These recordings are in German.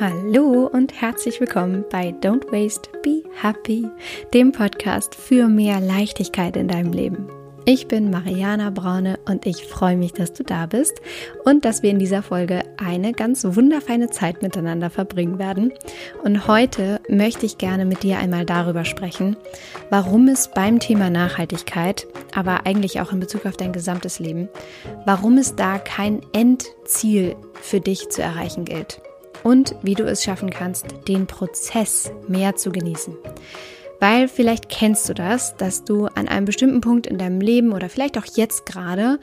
Hallo und herzlich willkommen bei Don't Waste, Be Happy, dem Podcast für mehr Leichtigkeit in deinem Leben. Ich bin Mariana Braune und ich freue mich, dass du da bist und dass wir in dieser Folge eine ganz wunderfeine Zeit miteinander verbringen werden. Und heute möchte ich gerne mit dir einmal darüber sprechen, warum es beim Thema Nachhaltigkeit, aber eigentlich auch in Bezug auf dein gesamtes Leben, warum es da kein Endziel für dich zu erreichen gilt und wie du es schaffen kannst, den Prozess mehr zu genießen. Weil vielleicht kennst du das, dass du an einem bestimmten Punkt in deinem Leben oder vielleicht auch jetzt gerade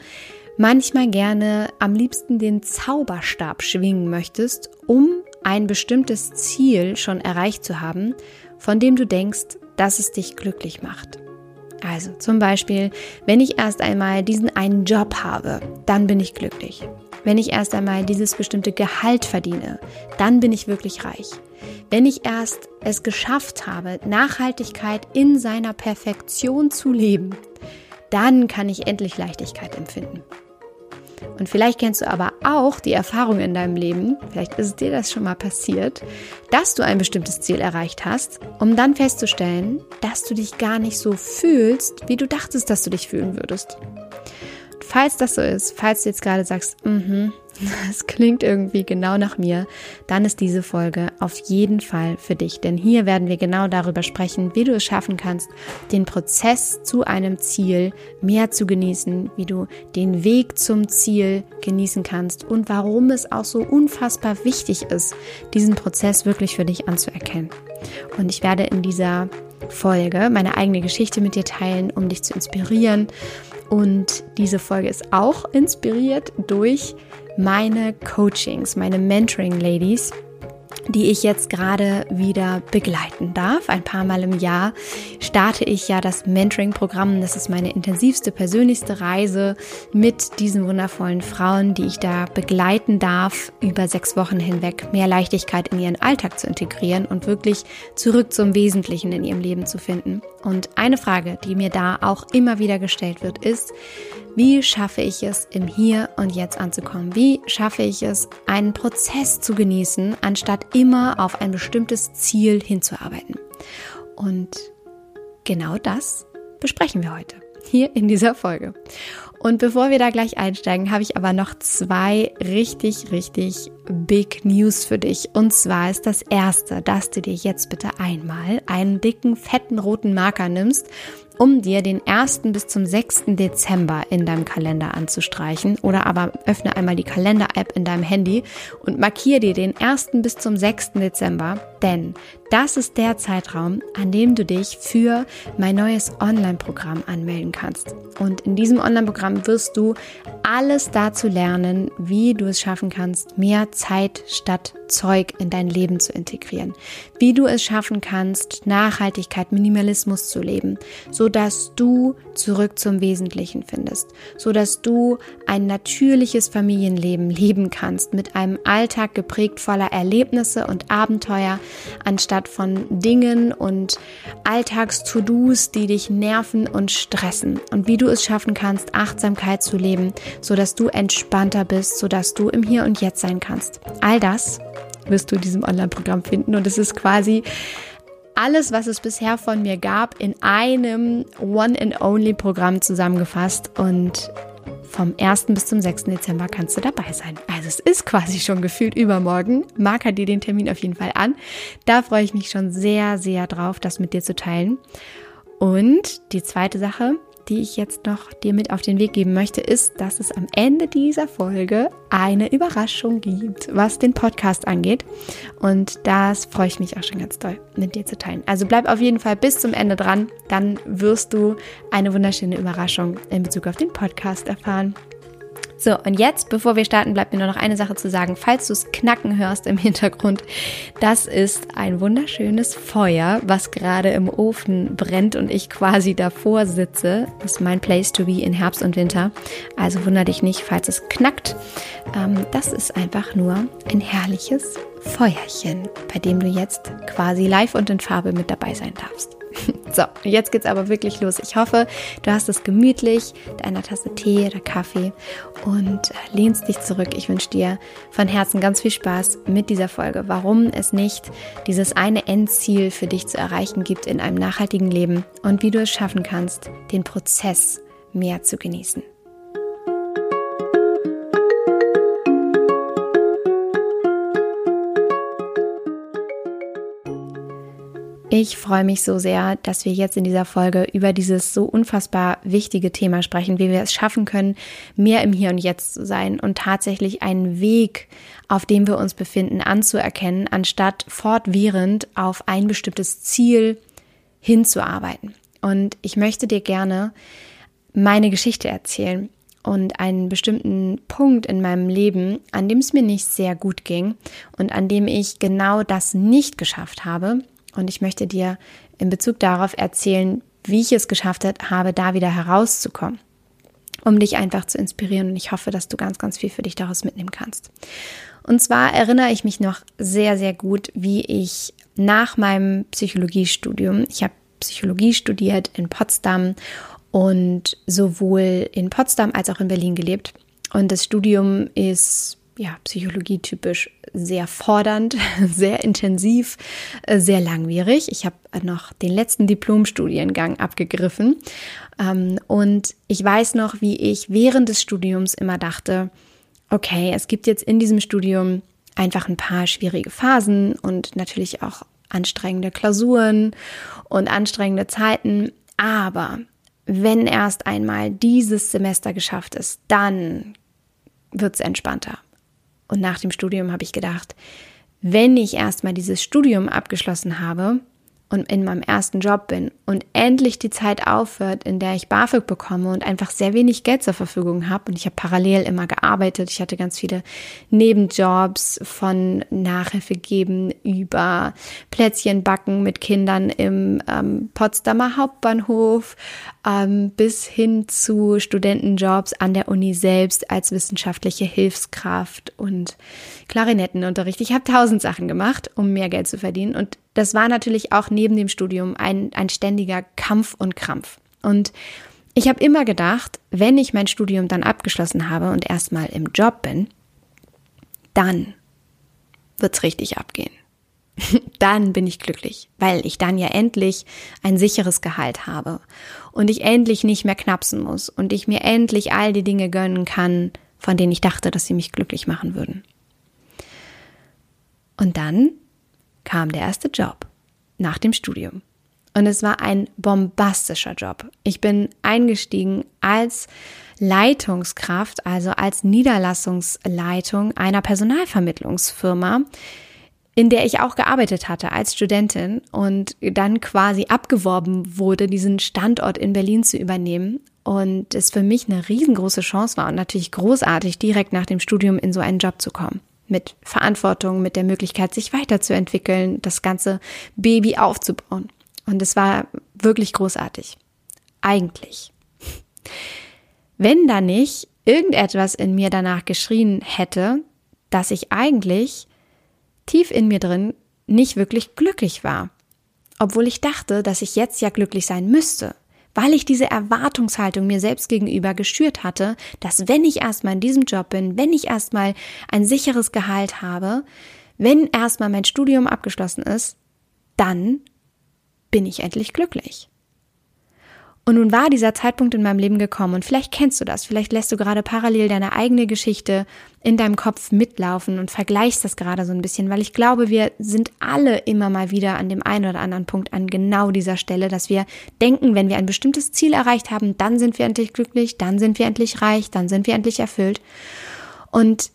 manchmal gerne am liebsten den Zauberstab schwingen möchtest, um ein bestimmtes Ziel schon erreicht zu haben, von dem du denkst, dass es dich glücklich macht. Also zum Beispiel, wenn ich erst einmal diesen einen Job habe, dann bin ich glücklich. Wenn ich erst einmal dieses bestimmte Gehalt verdiene, dann bin ich wirklich reich. Wenn ich erst es geschafft habe, Nachhaltigkeit in seiner Perfektion zu leben, dann kann ich endlich Leichtigkeit empfinden. Und vielleicht kennst du aber auch die Erfahrung in deinem Leben, vielleicht ist dir das schon mal passiert, dass du ein bestimmtes Ziel erreicht hast, um dann festzustellen, dass du dich gar nicht so fühlst, wie du dachtest, dass du dich fühlen würdest. Falls das so ist, falls du jetzt gerade sagst, mhm, das klingt irgendwie genau nach mir, dann ist diese Folge auf jeden Fall für dich. Denn hier werden wir genau darüber sprechen, wie du es schaffen kannst, den Prozess zu einem Ziel mehr zu genießen, wie du den Weg zum Ziel genießen kannst und warum es auch so unfassbar wichtig ist, diesen Prozess wirklich für dich anzuerkennen. Und ich werde in dieser Folge meine eigene Geschichte mit dir teilen, um dich zu inspirieren und diese Folge ist auch inspiriert durch meine Coachings, meine Mentoring-Ladies, die ich jetzt gerade wieder begleiten darf. Ein paar Mal im Jahr starte ich ja das Mentoring-Programm. Das ist meine intensivste, persönlichste Reise mit diesen wundervollen Frauen, die ich da begleiten darf, über sechs Wochen hinweg mehr Leichtigkeit in ihren Alltag zu integrieren und wirklich zurück zum Wesentlichen in ihrem Leben zu finden. Und eine Frage, die mir da auch immer wieder gestellt wird, ist, wie schaffe ich es, im Hier und Jetzt anzukommen? Wie schaffe ich es, einen Prozess zu genießen, anstatt immer auf ein bestimmtes Ziel hinzuarbeiten? Und genau das besprechen wir heute hier in dieser Folge. Und bevor wir da gleich einsteigen, habe ich aber noch zwei richtig, richtig Big News für dich. Und zwar ist das erste, dass du dir jetzt bitte einmal einen dicken, fetten roten Marker nimmst um dir den 1. bis zum 6. Dezember in deinem Kalender anzustreichen. Oder aber öffne einmal die Kalender-App in deinem Handy und markiere dir den 1. bis zum 6. Dezember, denn das ist der Zeitraum, an dem du dich für mein neues Online-Programm anmelden kannst. Und in diesem Online-Programm wirst du alles dazu lernen, wie du es schaffen kannst, mehr Zeit statt Zeug in dein Leben zu integrieren. Wie du es schaffen kannst, Nachhaltigkeit, Minimalismus zu leben, so dass du zurück zum Wesentlichen findest, so dass du ein natürliches Familienleben leben kannst mit einem Alltag geprägt voller Erlebnisse und Abenteuer, anstatt von Dingen und Alltags-To-Dos, die dich nerven und stressen. Und wie du es schaffen kannst, Achtsamkeit zu leben, so dass du entspannter bist, so dass du im Hier und Jetzt sein kannst. All das wirst du in diesem Online-Programm finden und es ist quasi alles, was es bisher von mir gab, in einem One-and-Only-Programm zusammengefasst und vom 1. bis zum 6. Dezember kannst du dabei sein. Also es ist quasi schon gefühlt übermorgen. Marker dir den Termin auf jeden Fall an. Da freue ich mich schon sehr, sehr drauf, das mit dir zu teilen. Und die zweite Sache, die ich jetzt noch dir mit auf den Weg geben möchte, ist, dass es am Ende dieser Folge eine Überraschung gibt, was den Podcast angeht. Und das freue ich mich auch schon ganz doll mit dir zu teilen. Also bleib auf jeden Fall bis zum Ende dran, dann wirst du eine wunderschöne Überraschung in Bezug auf den Podcast erfahren. So, und jetzt, bevor wir starten, bleibt mir nur noch eine Sache zu sagen. Falls du es knacken hörst im Hintergrund, das ist ein wunderschönes Feuer, was gerade im Ofen brennt und ich quasi davor sitze. Das ist mein Place to be in Herbst und Winter. Also wundere dich nicht, falls es knackt. Ähm, das ist einfach nur ein herrliches Feuerchen, bei dem du jetzt quasi live und in Farbe mit dabei sein darfst. So, jetzt geht's aber wirklich los. Ich hoffe, du hast es gemütlich, deiner Tasse Tee oder Kaffee und äh, lehnst dich zurück. Ich wünsche dir von Herzen ganz viel Spaß mit dieser Folge. Warum es nicht dieses eine Endziel für dich zu erreichen gibt in einem nachhaltigen Leben und wie du es schaffen kannst, den Prozess mehr zu genießen. Ich freue mich so sehr, dass wir jetzt in dieser Folge über dieses so unfassbar wichtige Thema sprechen, wie wir es schaffen können, mehr im Hier und Jetzt zu sein und tatsächlich einen Weg, auf dem wir uns befinden, anzuerkennen, anstatt fortwährend auf ein bestimmtes Ziel hinzuarbeiten. Und ich möchte dir gerne meine Geschichte erzählen und einen bestimmten Punkt in meinem Leben, an dem es mir nicht sehr gut ging und an dem ich genau das nicht geschafft habe und ich möchte dir in Bezug darauf erzählen, wie ich es geschafft habe, da wieder herauszukommen, um dich einfach zu inspirieren. Und ich hoffe, dass du ganz, ganz viel für dich daraus mitnehmen kannst. Und zwar erinnere ich mich noch sehr, sehr gut, wie ich nach meinem Psychologiestudium, ich habe Psychologie studiert in Potsdam und sowohl in Potsdam als auch in Berlin gelebt. Und das Studium ist ja, Psychologie typisch sehr fordernd, sehr intensiv, äh, sehr langwierig. Ich habe noch den letzten Diplomstudiengang abgegriffen. Ähm, und ich weiß noch, wie ich während des Studiums immer dachte, okay, es gibt jetzt in diesem Studium einfach ein paar schwierige Phasen und natürlich auch anstrengende Klausuren und anstrengende Zeiten. Aber wenn erst einmal dieses Semester geschafft ist, dann wird es entspannter. Und nach dem Studium habe ich gedacht, wenn ich erstmal dieses Studium abgeschlossen habe, und in meinem ersten Job bin und endlich die Zeit aufhört, in der ich BAföG bekomme und einfach sehr wenig Geld zur Verfügung habe und ich habe parallel immer gearbeitet, ich hatte ganz viele Nebenjobs von Nachhilfe geben über Plätzchen backen mit Kindern im ähm, Potsdamer Hauptbahnhof ähm, bis hin zu Studentenjobs an der Uni selbst als wissenschaftliche Hilfskraft und Klarinettenunterricht. Ich habe tausend Sachen gemacht, um mehr Geld zu verdienen. Und das war natürlich auch neben dem Studium ein, ein ständiger Kampf und Krampf. Und ich habe immer gedacht, wenn ich mein Studium dann abgeschlossen habe und erstmal im Job bin, dann wird's richtig abgehen. dann bin ich glücklich, weil ich dann ja endlich ein sicheres Gehalt habe und ich endlich nicht mehr knapsen muss und ich mir endlich all die Dinge gönnen kann, von denen ich dachte, dass sie mich glücklich machen würden. Und dann kam der erste Job nach dem Studium. Und es war ein bombastischer Job. Ich bin eingestiegen als Leitungskraft, also als Niederlassungsleitung einer Personalvermittlungsfirma, in der ich auch gearbeitet hatte als Studentin und dann quasi abgeworben wurde, diesen Standort in Berlin zu übernehmen. Und es für mich eine riesengroße Chance war und natürlich großartig, direkt nach dem Studium in so einen Job zu kommen mit Verantwortung, mit der Möglichkeit, sich weiterzuentwickeln, das ganze Baby aufzubauen. Und es war wirklich großartig. Eigentlich. Wenn da nicht irgendetwas in mir danach geschrien hätte, dass ich eigentlich tief in mir drin nicht wirklich glücklich war. Obwohl ich dachte, dass ich jetzt ja glücklich sein müsste weil ich diese Erwartungshaltung mir selbst gegenüber geschürt hatte, dass wenn ich erstmal in diesem Job bin, wenn ich erstmal ein sicheres Gehalt habe, wenn erstmal mein Studium abgeschlossen ist, dann bin ich endlich glücklich. Und nun war dieser Zeitpunkt in meinem Leben gekommen und vielleicht kennst du das, vielleicht lässt du gerade parallel deine eigene Geschichte in deinem Kopf mitlaufen und vergleichst das gerade so ein bisschen, weil ich glaube, wir sind alle immer mal wieder an dem einen oder anderen Punkt an genau dieser Stelle, dass wir denken, wenn wir ein bestimmtes Ziel erreicht haben, dann sind wir endlich glücklich, dann sind wir endlich reich, dann sind wir endlich erfüllt. Und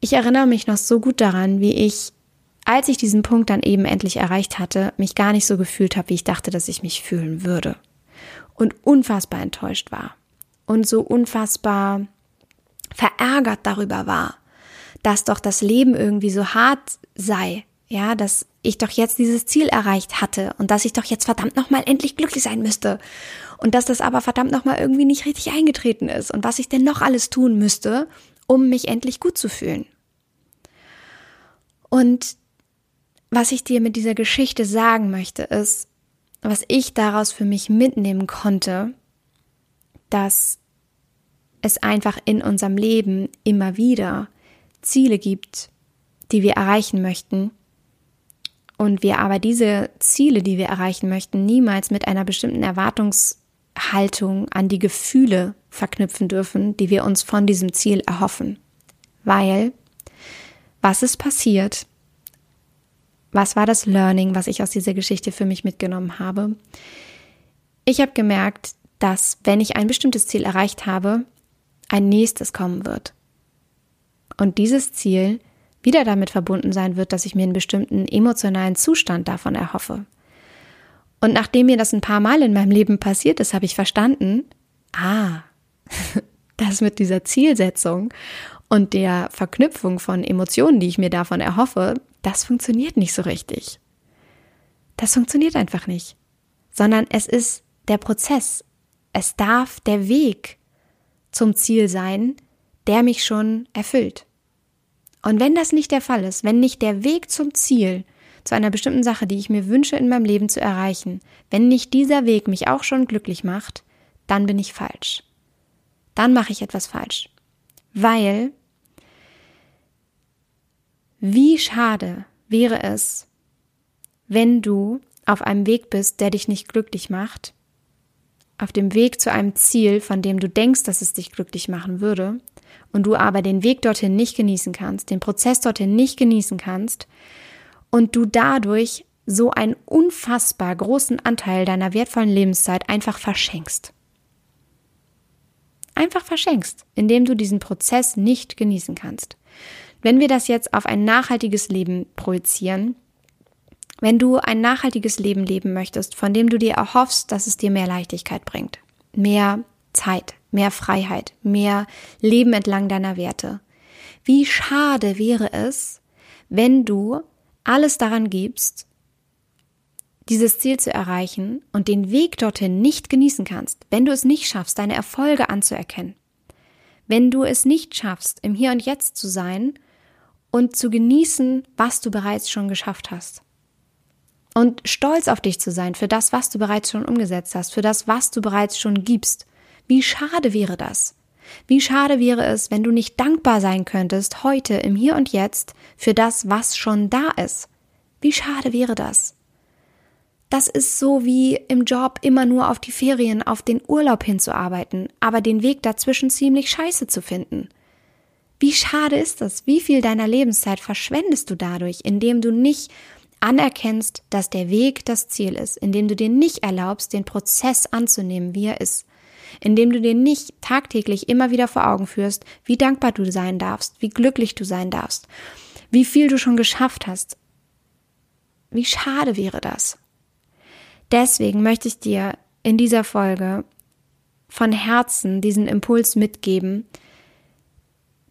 ich erinnere mich noch so gut daran, wie ich als ich diesen Punkt dann eben endlich erreicht hatte, mich gar nicht so gefühlt habe, wie ich dachte, dass ich mich fühlen würde und unfassbar enttäuscht war und so unfassbar verärgert darüber war, dass doch das Leben irgendwie so hart sei, ja, dass ich doch jetzt dieses Ziel erreicht hatte und dass ich doch jetzt verdammt nochmal endlich glücklich sein müsste und dass das aber verdammt nochmal irgendwie nicht richtig eingetreten ist und was ich denn noch alles tun müsste, um mich endlich gut zu fühlen. Und was ich dir mit dieser Geschichte sagen möchte, ist, was ich daraus für mich mitnehmen konnte, dass es einfach in unserem Leben immer wieder Ziele gibt, die wir erreichen möchten und wir aber diese Ziele, die wir erreichen möchten, niemals mit einer bestimmten Erwartungshaltung an die Gefühle verknüpfen dürfen, die wir uns von diesem Ziel erhoffen. Weil, was ist passiert? Was war das Learning, was ich aus dieser Geschichte für mich mitgenommen habe? Ich habe gemerkt, dass wenn ich ein bestimmtes Ziel erreicht habe, ein nächstes kommen wird. Und dieses Ziel wieder damit verbunden sein wird, dass ich mir einen bestimmten emotionalen Zustand davon erhoffe. Und nachdem mir das ein paar Mal in meinem Leben passiert ist, habe ich verstanden, ah, das mit dieser Zielsetzung und der Verknüpfung von Emotionen, die ich mir davon erhoffe, das funktioniert nicht so richtig. Das funktioniert einfach nicht, sondern es ist der Prozess. Es darf der Weg zum Ziel sein, der mich schon erfüllt. Und wenn das nicht der Fall ist, wenn nicht der Weg zum Ziel, zu einer bestimmten Sache, die ich mir wünsche in meinem Leben zu erreichen, wenn nicht dieser Weg mich auch schon glücklich macht, dann bin ich falsch. Dann mache ich etwas falsch. Weil, wie schade wäre es, wenn du auf einem Weg bist, der dich nicht glücklich macht, auf dem Weg zu einem Ziel, von dem du denkst, dass es dich glücklich machen würde, und du aber den Weg dorthin nicht genießen kannst, den Prozess dorthin nicht genießen kannst und du dadurch so einen unfassbar großen Anteil deiner wertvollen Lebenszeit einfach verschenkst. Einfach verschenkst, indem du diesen Prozess nicht genießen kannst. Wenn wir das jetzt auf ein nachhaltiges Leben projizieren, wenn du ein nachhaltiges Leben leben möchtest, von dem du dir erhoffst, dass es dir mehr Leichtigkeit bringt, mehr Zeit, mehr Freiheit, mehr Leben entlang deiner Werte. Wie schade wäre es, wenn du alles daran gibst, dieses Ziel zu erreichen und den Weg dorthin nicht genießen kannst, wenn du es nicht schaffst, deine Erfolge anzuerkennen, wenn du es nicht schaffst, im Hier und Jetzt zu sein und zu genießen, was du bereits schon geschafft hast. Und stolz auf dich zu sein für das, was du bereits schon umgesetzt hast, für das, was du bereits schon gibst wie schade wäre das? Wie schade wäre es, wenn du nicht dankbar sein könntest heute im Hier und Jetzt für das, was schon da ist? Wie schade wäre das? Das ist so wie im Job immer nur auf die Ferien, auf den Urlaub hinzuarbeiten, aber den Weg dazwischen ziemlich scheiße zu finden. Wie schade ist das? Wie viel deiner Lebenszeit verschwendest du dadurch, indem du nicht anerkennst, dass der Weg das Ziel ist, indem du dir nicht erlaubst, den Prozess anzunehmen, wie er ist, indem du dir nicht tagtäglich immer wieder vor Augen führst, wie dankbar du sein darfst, wie glücklich du sein darfst, wie viel du schon geschafft hast. Wie schade wäre das? Deswegen möchte ich dir in dieser Folge von Herzen diesen Impuls mitgeben,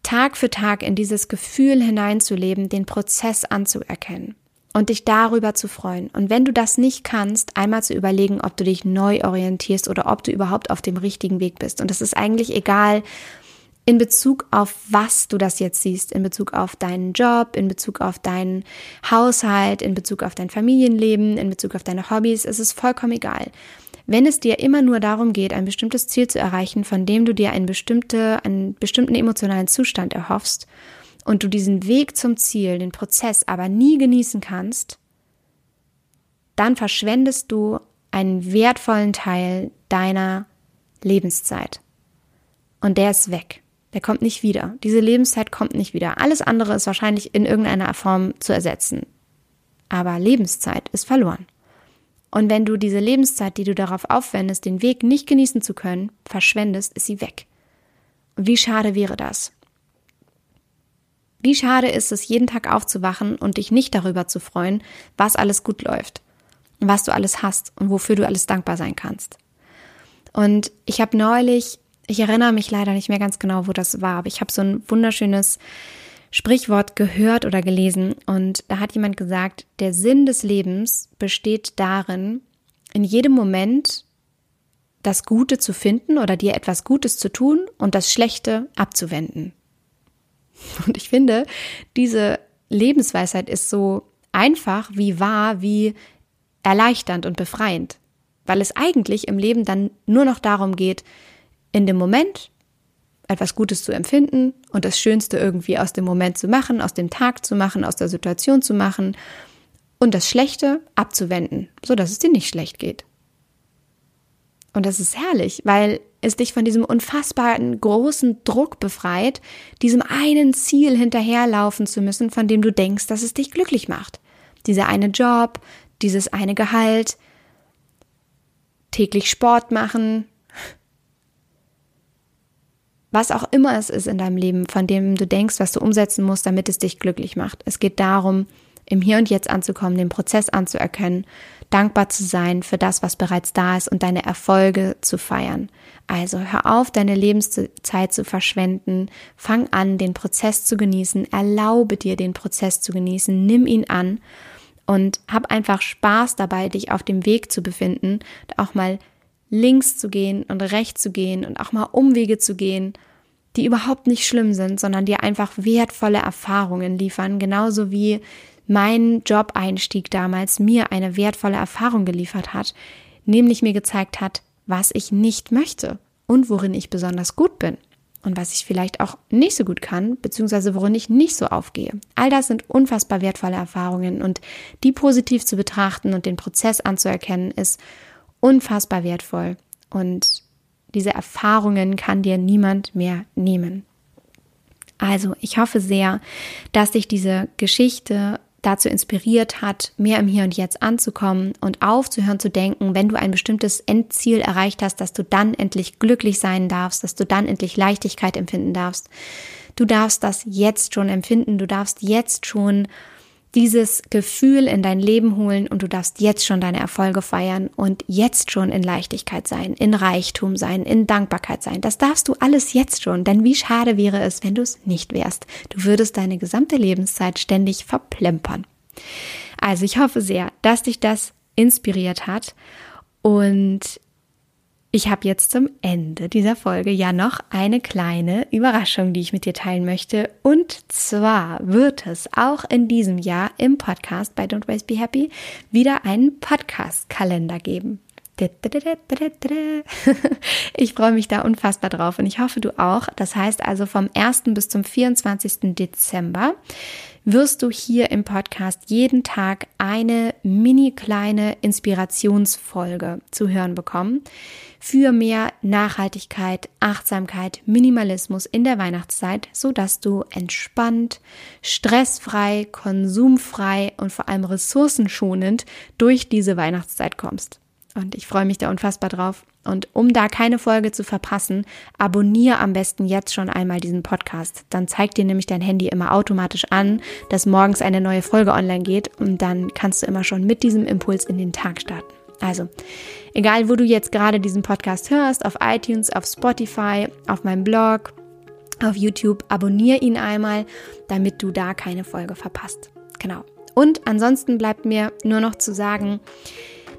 Tag für Tag in dieses Gefühl hineinzuleben, den Prozess anzuerkennen und dich darüber zu freuen. Und wenn du das nicht kannst, einmal zu überlegen, ob du dich neu orientierst oder ob du überhaupt auf dem richtigen Weg bist. Und das ist eigentlich egal in Bezug auf was du das jetzt siehst, in Bezug auf deinen Job, in Bezug auf deinen Haushalt, in Bezug auf dein Familienleben, in Bezug auf deine Hobbys, es ist vollkommen egal. Wenn es dir immer nur darum geht, ein bestimmtes Ziel zu erreichen, von dem du dir einen, bestimmte, einen bestimmten emotionalen Zustand erhoffst und du diesen Weg zum Ziel, den Prozess aber nie genießen kannst, dann verschwendest du einen wertvollen Teil deiner Lebenszeit. Und der ist weg. Der kommt nicht wieder. Diese Lebenszeit kommt nicht wieder. Alles andere ist wahrscheinlich in irgendeiner Form zu ersetzen. Aber Lebenszeit ist verloren. Und wenn du diese Lebenszeit, die du darauf aufwendest, den Weg nicht genießen zu können, verschwendest, ist sie weg. Wie schade wäre das? Wie schade ist es, jeden Tag aufzuwachen und dich nicht darüber zu freuen, was alles gut läuft, was du alles hast und wofür du alles dankbar sein kannst. Und ich habe neulich, ich erinnere mich leider nicht mehr ganz genau, wo das war, aber ich habe so ein wunderschönes Sprichwort gehört oder gelesen und da hat jemand gesagt, der Sinn des Lebens besteht darin, in jedem Moment das Gute zu finden oder dir etwas Gutes zu tun und das Schlechte abzuwenden. Und ich finde, diese Lebensweisheit ist so einfach, wie wahr, wie erleichternd und befreiend. weil es eigentlich im Leben dann nur noch darum geht, in dem Moment etwas Gutes zu empfinden und das Schönste irgendwie aus dem Moment zu machen, aus dem Tag zu machen, aus der Situation zu machen und das Schlechte abzuwenden, so dass es dir nicht schlecht geht. Und das ist herrlich, weil es dich von diesem unfassbaren großen Druck befreit, diesem einen Ziel hinterherlaufen zu müssen, von dem du denkst, dass es dich glücklich macht. Dieser eine Job, dieses eine Gehalt, täglich Sport machen, was auch immer es ist in deinem Leben, von dem du denkst, was du umsetzen musst, damit es dich glücklich macht. Es geht darum, im Hier und Jetzt anzukommen, den Prozess anzuerkennen, dankbar zu sein für das, was bereits da ist und deine Erfolge zu feiern. Also hör auf, deine Lebenszeit zu verschwenden, fang an, den Prozess zu genießen, erlaube dir, den Prozess zu genießen, nimm ihn an und hab einfach Spaß dabei, dich auf dem Weg zu befinden, auch mal links zu gehen und rechts zu gehen und auch mal Umwege zu gehen, die überhaupt nicht schlimm sind, sondern dir einfach wertvolle Erfahrungen liefern, genauso wie mein Job-Einstieg damals mir eine wertvolle Erfahrung geliefert hat, nämlich mir gezeigt hat, was ich nicht möchte und worin ich besonders gut bin und was ich vielleicht auch nicht so gut kann, beziehungsweise worin ich nicht so aufgehe. All das sind unfassbar wertvolle Erfahrungen und die positiv zu betrachten und den Prozess anzuerkennen, ist unfassbar wertvoll und diese Erfahrungen kann dir niemand mehr nehmen. Also, ich hoffe sehr, dass dich diese Geschichte dazu inspiriert hat, mehr im Hier und Jetzt anzukommen und aufzuhören zu denken, wenn du ein bestimmtes Endziel erreicht hast, dass du dann endlich glücklich sein darfst, dass du dann endlich Leichtigkeit empfinden darfst. Du darfst das jetzt schon empfinden, du darfst jetzt schon dieses Gefühl in dein Leben holen und du darfst jetzt schon deine Erfolge feiern und jetzt schon in Leichtigkeit sein, in Reichtum sein, in Dankbarkeit sein. Das darfst du alles jetzt schon, denn wie schade wäre es, wenn du es nicht wärst. Du würdest deine gesamte Lebenszeit ständig verplempern. Also ich hoffe sehr, dass dich das inspiriert hat und ich habe jetzt zum Ende dieser Folge ja noch eine kleine Überraschung, die ich mit dir teilen möchte. Und zwar wird es auch in diesem Jahr im Podcast bei Don't Waste Be Happy wieder einen Podcast-Kalender geben. Ich freue mich da unfassbar drauf und ich hoffe du auch. Das heißt also vom 1. bis zum 24. Dezember wirst du hier im Podcast jeden Tag eine mini kleine Inspirationsfolge zu hören bekommen für mehr Nachhaltigkeit, Achtsamkeit, Minimalismus in der Weihnachtszeit, so dass du entspannt, stressfrei, konsumfrei und vor allem ressourcenschonend durch diese Weihnachtszeit kommst. Und ich freue mich da unfassbar drauf. Und um da keine Folge zu verpassen, abonniere am besten jetzt schon einmal diesen Podcast. Dann zeigt dir nämlich dein Handy immer automatisch an, dass morgens eine neue Folge online geht und dann kannst du immer schon mit diesem Impuls in den Tag starten. Also, egal wo du jetzt gerade diesen Podcast hörst, auf iTunes, auf Spotify, auf meinem Blog, auf YouTube, abonniere ihn einmal, damit du da keine Folge verpasst. Genau. Und ansonsten bleibt mir nur noch zu sagen,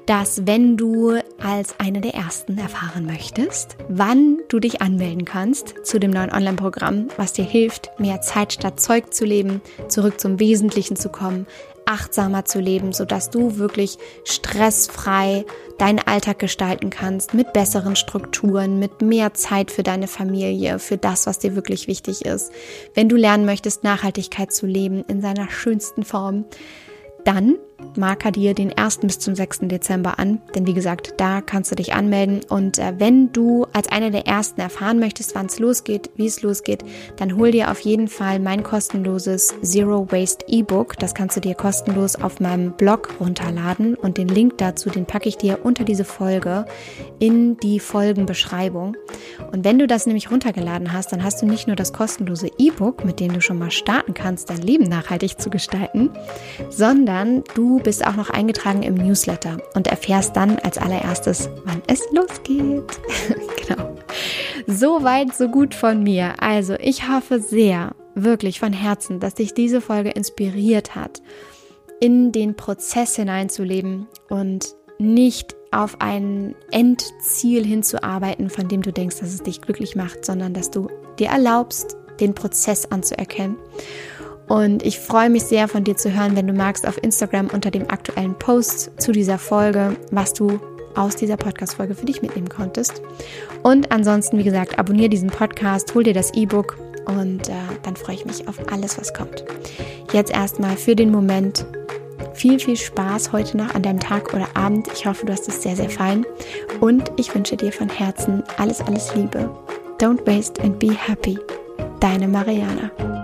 dass wenn du als eine der ersten erfahren möchtest, wann du dich anmelden kannst zu dem neuen Online-Programm, was dir hilft, mehr Zeit statt Zeug zu leben, zurück zum Wesentlichen zu kommen, achtsamer zu leben, sodass du wirklich stressfrei deinen Alltag gestalten kannst, mit besseren Strukturen, mit mehr Zeit für deine Familie, für das, was dir wirklich wichtig ist. Wenn du lernen möchtest, Nachhaltigkeit zu leben in seiner schönsten Form, dann marker dir den 1. bis zum 6. Dezember an, denn wie gesagt, da kannst du dich anmelden und äh, wenn du als einer der ersten erfahren möchtest, wann es losgeht, wie es losgeht, dann hol dir auf jeden Fall mein kostenloses Zero Waste E-Book. Das kannst du dir kostenlos auf meinem Blog runterladen und den Link dazu, den packe ich dir unter diese Folge in die Folgenbeschreibung. Und wenn du das nämlich runtergeladen hast, dann hast du nicht nur das kostenlose E-Book, mit dem du schon mal starten kannst, dein Leben nachhaltig zu gestalten, sondern bist auch noch eingetragen im Newsletter und erfährst dann als allererstes, wann es losgeht. genau. So weit, so gut von mir. Also, ich hoffe sehr, wirklich von Herzen, dass dich diese Folge inspiriert hat, in den Prozess hineinzuleben und nicht auf ein Endziel hinzuarbeiten, von dem du denkst, dass es dich glücklich macht, sondern dass du dir erlaubst, den Prozess anzuerkennen und ich freue mich sehr von dir zu hören, wenn du magst, auf Instagram unter dem aktuellen Post zu dieser Folge, was du aus dieser Podcast-Folge für dich mitnehmen konntest. Und ansonsten, wie gesagt, abonniere diesen Podcast, hol dir das E-Book und äh, dann freue ich mich auf alles, was kommt. Jetzt erstmal für den Moment viel, viel Spaß heute noch an deinem Tag oder Abend. Ich hoffe, du hast es sehr, sehr fein. Und ich wünsche dir von Herzen alles, alles Liebe. Don't waste and be happy. Deine Mariana.